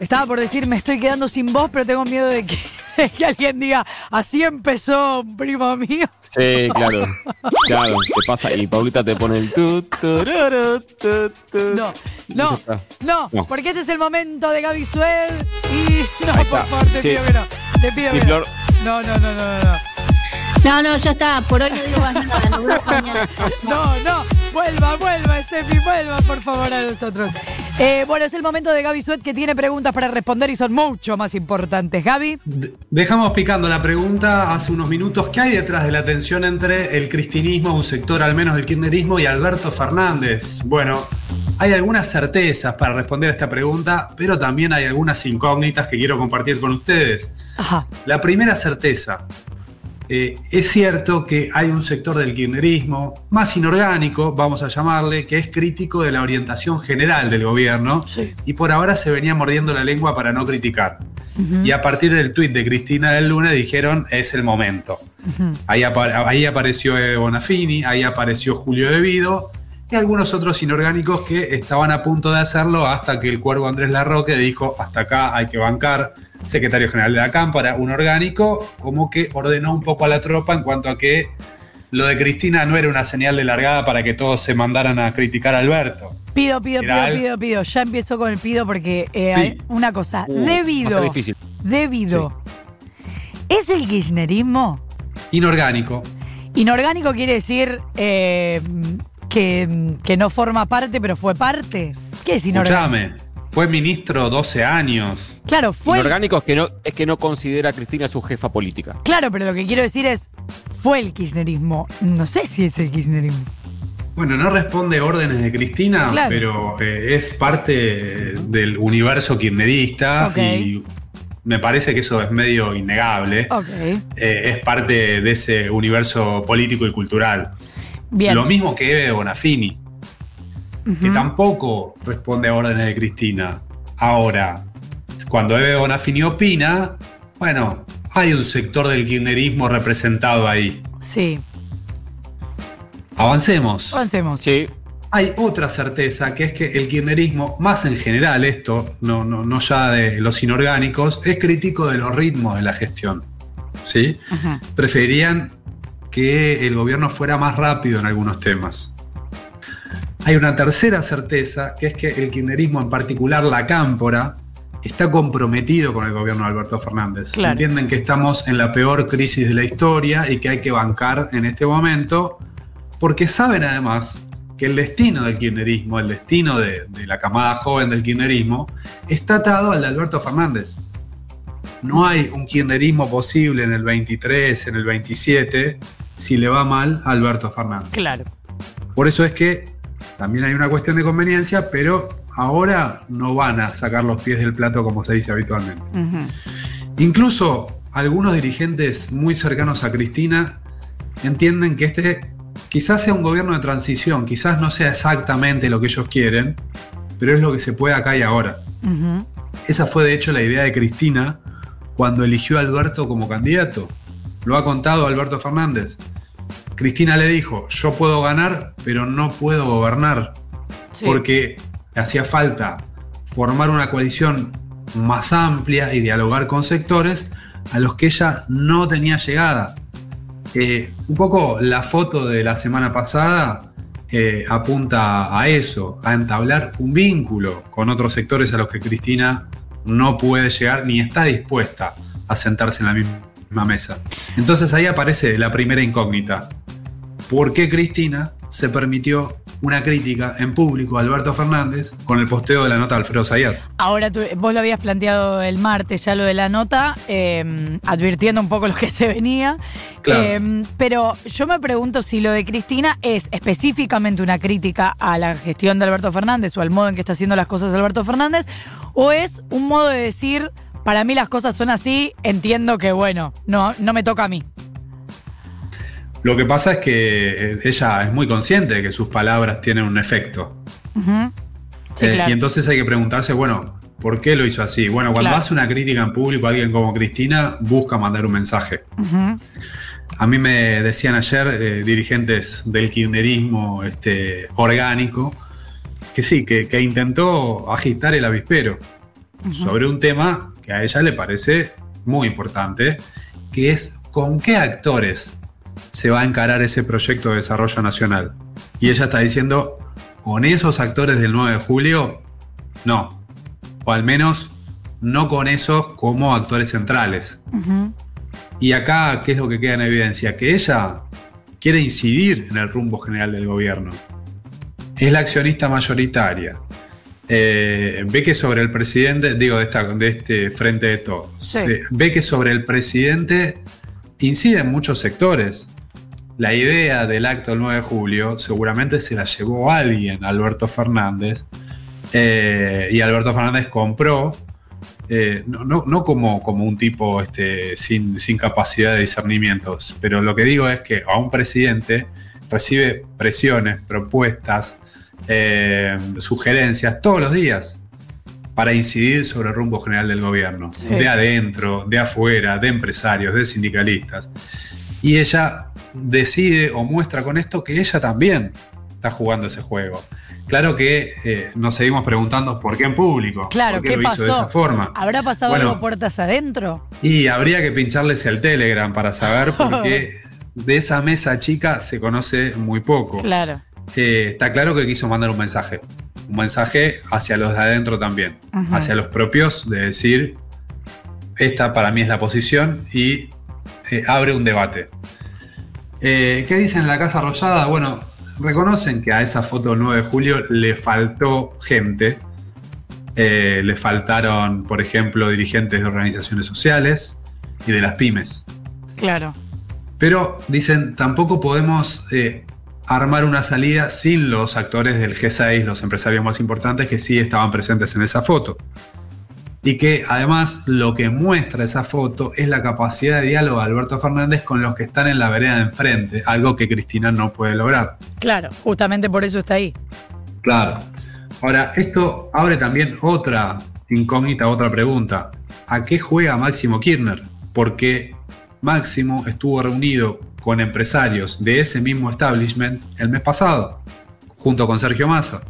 Estaba por decir, me estoy quedando sin voz, pero tengo miedo de que, de que alguien diga, así empezó primo mío. Sí, claro. Claro, te pasa y Paulita te pone el tu, tururu, tu, tu. No, no, no, No. porque este es el momento de Gaby Sued y no, por favor, te Sí. pido que no. Te pido que Flor. no. No, no, no, no, no. No, no, ya está. Por hoy no digo más nada. Mañana. No, no, vuelva, vuelva, Steffi, vuelva por favor a nosotros. Eh, bueno, es el momento de Gaby Suet que tiene preguntas para responder y son mucho más importantes. Gaby, De- Dejamos picando la pregunta hace unos minutos. ¿Qué hay detrás de la tensión entre el cristinismo, un sector al menos del kirchnerismo, y Alberto Fernández? Bueno, hay algunas certezas para responder a esta pregunta, pero también hay algunas incógnitas que quiero compartir con ustedes. ajá, La primera certeza. Eh, es cierto que hay un sector del kirchnerismo más inorgánico, vamos a llamarle, que es crítico de la orientación general del gobierno Sí. y por ahora se venía mordiendo la lengua para no criticar. Y a partir del tuit de Cristina del lunes dijeron es el momento. ahí, apa- ahí apareció Bonafini, ahí apareció Julio Devido y algunos otros inorgánicos que estaban a punto de hacerlo hasta que el cuervo Andrés Larroque dijo hasta acá hay que bancar, secretario general de la Cámpara, un orgánico, como que ordenó un poco a la tropa en cuanto a que lo de Cristina no era una señal de largada para que todos se mandaran a criticar a Alberto. pido, pido, pido, pido, pido. Ya empiezo con el pido porque eh, Sí. una cosa. Uh, debido, difícil. debido. ¿Es el kirchnerismo? Inorgánico. Inorgánico quiere decir eh, que, que no forma parte, pero fue parte. ¿Qué es inorgánico? Escuchame, fue ministro 12 años. Claro, fue. Inorgánico es que, no, es que no considera a Cristina su jefa política. Claro, pero lo que quiero decir es, fue el kirchnerismo. No sé si es el kirchnerismo. Bueno, no responde órdenes de Cristina, Claro. pero eh, es parte del universo kirchnerista y me parece que eso es medio innegable. Ok, Eh, es parte de ese universo político y cultural. Bien. Lo mismo que Eve Bonafini, que tampoco responde a órdenes de Cristina. Ahora, cuando Eve Bonafini opina, bueno, hay un sector del kirchnerismo representado ahí. Sí, Avancemos. avancemos. Sí, Hay otra certeza, que es que el kirchnerismo, más en general esto, no, no, no ya de los inorgánicos, es crítico de los ritmos de la gestión. ¿Sí? Ajá. Preferían que el gobierno fuera más rápido en algunos temas. Hay una tercera certeza, que es que el kirchnerismo, en particular la cámpora, está comprometido con el gobierno de Alberto Fernández. Claro. Entienden que estamos en la peor crisis de la historia y que hay que bancar en este momento, porque saben además que el destino del kirchnerismo, el destino de, de la camada joven del kirchnerismo, está atado al de Alberto Fernández. No hay un kirchnerismo posible en el 23, en el 27, si le va mal a Alberto Fernández. Claro. Por eso es que también hay una cuestión de conveniencia, pero ahora no van a sacar los pies del plato como se dice habitualmente. Incluso algunos dirigentes muy cercanos a Cristina entienden que este quizás sea un gobierno de transición, quizás no sea exactamente lo que ellos quieren, pero es lo que se puede acá y ahora. Esa fue de hecho la idea de Cristina cuando eligió a Alberto como candidato. Lo ha contado Alberto Fernández. Cristina le dijo, yo puedo ganar, pero no puedo gobernar, Sí. porque hacía falta formar una coalición más amplia y dialogar con sectores a los que ella no tenía llegada. Eh, un poco la foto de la semana pasada eh, apunta a eso, a entablar un vínculo con otros sectores a los que Cristina no puede llegar ni está dispuesta a sentarse en la misma mesa. Entonces ahí aparece la primera incógnita. ¿Por qué Cristina se permitió una crítica en público a Alberto Fernández con el posteo de la nota de Alfredo Zayat? Ahora tú- vos lo habías planteado el martes ya lo de la nota, eh, advirtiendo un poco lo que se venía. Claro. Eh, pero yo me pregunto si lo de Cristina es específicamente una crítica a la gestión de Alberto Fernández o al modo en que está haciendo las cosas Alberto Fernández, o es un modo de decir, para mí las cosas son así, entiendo que bueno, no, no me toca a mí. Lo que pasa es que eh, ella es muy consciente de que sus palabras tienen un efecto. Sí, Eh, claro. Y entonces hay que preguntarse, bueno, ¿por qué lo hizo así? Bueno, cuando Claro. hace una crítica en público a alguien como Cristina, busca mandar un mensaje. A mí me decían ayer eh, dirigentes del kirchnerismo este, orgánico que sí, que, que intentó agitar el avispero sobre un tema que a ella le parece muy importante, que es con qué actores se va a encarar ese proyecto de desarrollo nacional. Y ella está diciendo, con esos actores del 9 de julio, no. O al menos no con esos como actores centrales. Y acá, ¿qué es lo que queda en evidencia? Que ella quiere incidir en el rumbo general del gobierno. Es la accionista mayoritaria. Eh, ve que sobre el presidente, digo, de, esta- de este frente de todos, Sí. eh, ve que sobre el presidente incide en muchos sectores. La idea del acto del 9 de julio seguramente se la llevó alguien, Alberto Fernández, eh, y Alberto Fernández compró, no, no- no como, como un tipo este, sin, sin capacidad de discernimientos, pero lo que digo es que a un presidente recibe presiones, propuestas, eh, sugerencias todos los días para incidir sobre el rumbo general del gobierno, Sí. de adentro, de afuera, de empresarios, de sindicalistas. Y ella decide o muestra con esto que ella también está jugando ese juego. Claro que eh, nos seguimos preguntando por qué en público, Claro, por qué ¿qué lo hizo de pasó? esa forma. ¿Habrá pasado Bueno. algo puertas adentro? Y habría que pincharles el Telegram para saber porque de esa mesa chica se conoce muy poco. Claro. Está claro que quiso mandar un mensaje. Un mensaje hacia los de adentro también. Hacia los propios de decir, esta para mí es la posición y eh, abre un debate. Eh, ¿Qué dicen en la Casa Rosada? Bueno, reconocen que a esa foto del 9 de julio le faltó gente. Eh, le faltaron, por ejemplo, dirigentes de organizaciones sociales y de las pymes. Claro. Pero dicen, tampoco podemos eh, armar una salida sin los actores del G6, los empresarios más importantes que sí estaban presentes en esa foto. Y que además lo que muestra esa foto es la capacidad de diálogo de Alberto Fernández con los que están en la vereda de enfrente, algo que Cristina no puede lograr. Claro. Justamente por eso está ahí. Claro. Ahora, esto abre también otra incógnita, otra pregunta. ¿A qué juega Máximo Kirchner? Porque Máximo estuvo reunido con empresarios de ese mismo establishment el mes pasado, junto con Sergio Massa.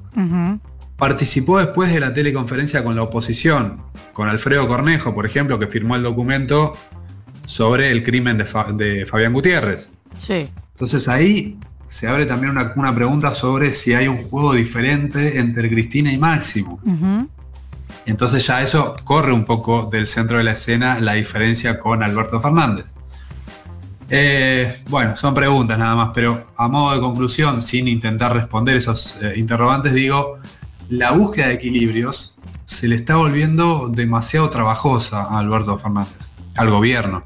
Participó después de la teleconferencia con la oposición, con Alfredo Cornejo, por ejemplo, que firmó el documento sobre el crimen de, Fa- de Fabián Gutiérrez. Sí. Entonces ahí se abre también una, una pregunta sobre si hay un juego diferente entre Cristina y Máximo. Entonces ya eso corre un poco del centro de la escena la diferencia con Alberto Fernández. Eh, bueno, son preguntas nada más, pero a modo de conclusión, sin intentar responder esos eh, interrogantes, digo, la búsqueda de equilibrios se le está volviendo demasiado trabajosa a Alberto Fernández, al gobierno.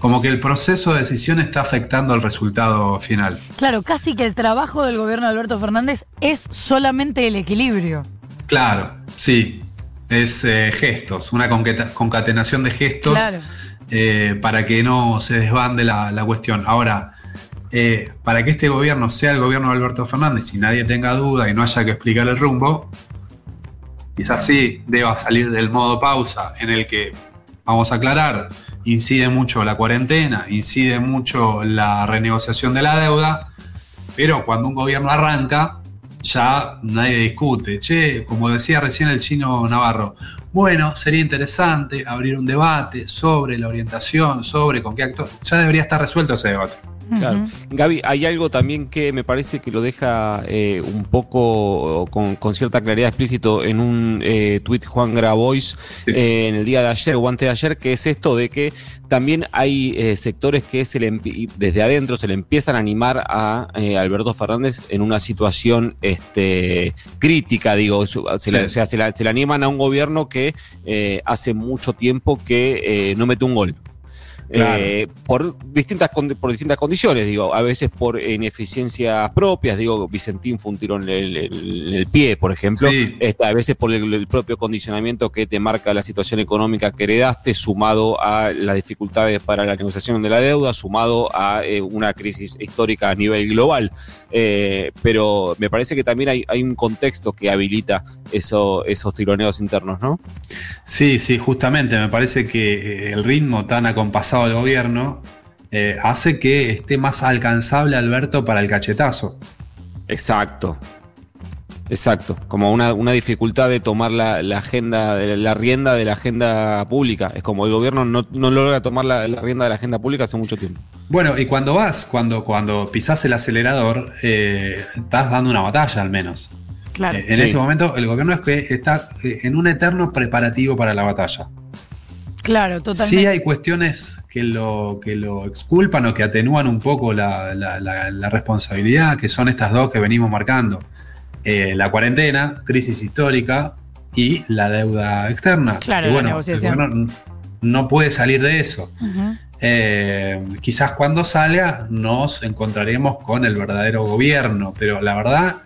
Como que el proceso de decisión está afectando al resultado final. Claro, casi que el trabajo del gobierno de Alberto Fernández es solamente el equilibrio. Claro, sí. Es eh, gestos, una concatenación de gestos Claro. Eh, para que no se desbande la, la cuestión. Ahora, eh, para que este gobierno sea el gobierno de Alberto Fernández y nadie tenga duda y no haya que explicar el rumbo, quizás sí deba salir del modo pausa en el que, vamos a aclarar, incide mucho la cuarentena, incide mucho la renegociación de la deuda, pero cuando un gobierno arranca, ya nadie discute. Che, como decía recién el chino Navarro, bueno, sería interesante abrir un debate sobre la orientación, sobre con qué actor. Ya debería estar resuelto ese debate. Claro. Gaby, hay algo también que me parece que lo deja eh, un poco con, con cierta claridad explícito en un eh, tuit Juan Grabois Sí. eh, en el día de ayer o antes de ayer, que es esto de que también hay eh, sectores que se le desde adentro se le empiezan a animar a eh, Alberto Fernández en una situación este, crítica, digo, su- se, Sí. le, o sea, se, la- se le animan a un gobierno que eh, hace mucho tiempo que eh, no mete un gol. Claro. Eh, por distintas por distintas condiciones, digo, a veces por ineficiencias propias, digo, Vicentín fue un tiro en el, el- en el pie, por ejemplo, Sí. Este, a veces por el, el propio condicionamiento que te marca la situación económica que heredaste, sumado a las dificultades para la negociación de la deuda, sumado a eh, una crisis histórica a nivel global. Eh, pero me parece que también hay, hay un contexto que habilita eso, esos tironeos internos, ¿no? Sí, sí, justamente me parece que eh, el ritmo tan acompasado del gobierno eh, hace que esté más alcanzable Alberto para el cachetazo. Exacto. Exacto, como una, una dificultad de tomar la, la agenda, la rienda de la agenda pública. Es como el gobierno no, no logra tomar la, la rienda de la agenda pública hace mucho tiempo. Bueno, y cuando vas, cuando, cuando pisás el acelerador, eh, estás dando una batalla al menos. Claro. Eh, en Sí. este momento el gobierno es que está eh, en un eterno preparativo para la batalla. Claro, totalmente. Sí hay cuestiones que lo, que lo exculpan o que atenúan un poco la, la- la- la responsabilidad, que son estas dos que venimos marcando. Eh, la cuarentena, crisis histórica y la deuda externa. Claro, Que, la bueno, negociación. El gobierno no puede salir de eso. Ujú. Eh, quizás cuando salga nos encontraremos con el verdadero gobierno, pero la verdad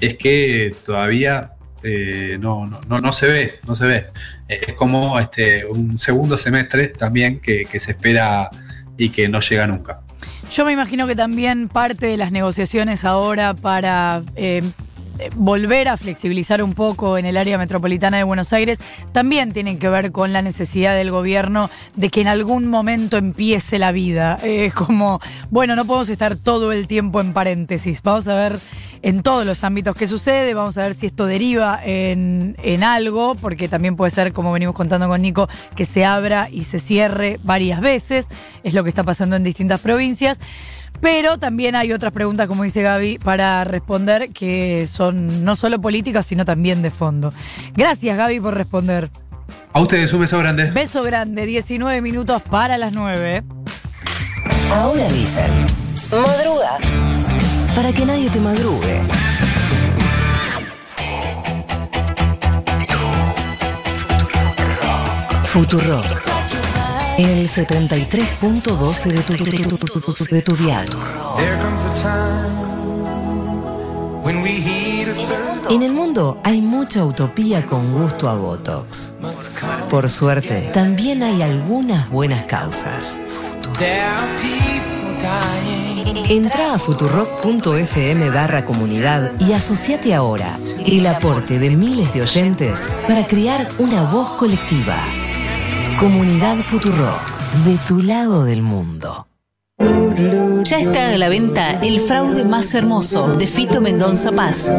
es que todavía eh, no, no, no, no se ve, no se ve. Es como este, un segundo semestre también que, se espera y que no llega nunca. Yo me imagino que también parte de las negociaciones ahora para eh, volver a flexibilizar un poco en el área metropolitana de Buenos Aires también tienen que ver con la necesidad del gobierno de que en algún momento empiece la vida. Eh, Es como, bueno, no podemos estar todo el tiempo en paréntesis. Vamos a ver en todos los ámbitos qué sucede, vamos a ver si esto deriva en, en algo, porque también puede ser, como venimos contando con Nico, que se abra y se cierre varias veces. Es lo que está pasando en distintas provincias. Pero también hay otras preguntas, como dice Gaby, para responder que son no solo políticas, sino también de fondo. Gracias, Gaby, por responder. A ustedes un beso grande. Beso grande, 19 minutos para las 9. Ahora dicen, madruga, para que nadie te madrugue. Futurock. El 73.12 de tu, de tu dial. There comes a time when we heed a certain En el mundo hay mucha utopía con gusto a Botox. Por suerte, también hay algunas buenas causas. There are people dying. Entra a futurock.fm barra comunidad y asociate ahora el aporte de miles de oyentes para crear una voz colectiva. Comunidad Futurock, de tu lado del mundo. Ya está a la venta el fraude más hermoso de Fito Mendonza Paz.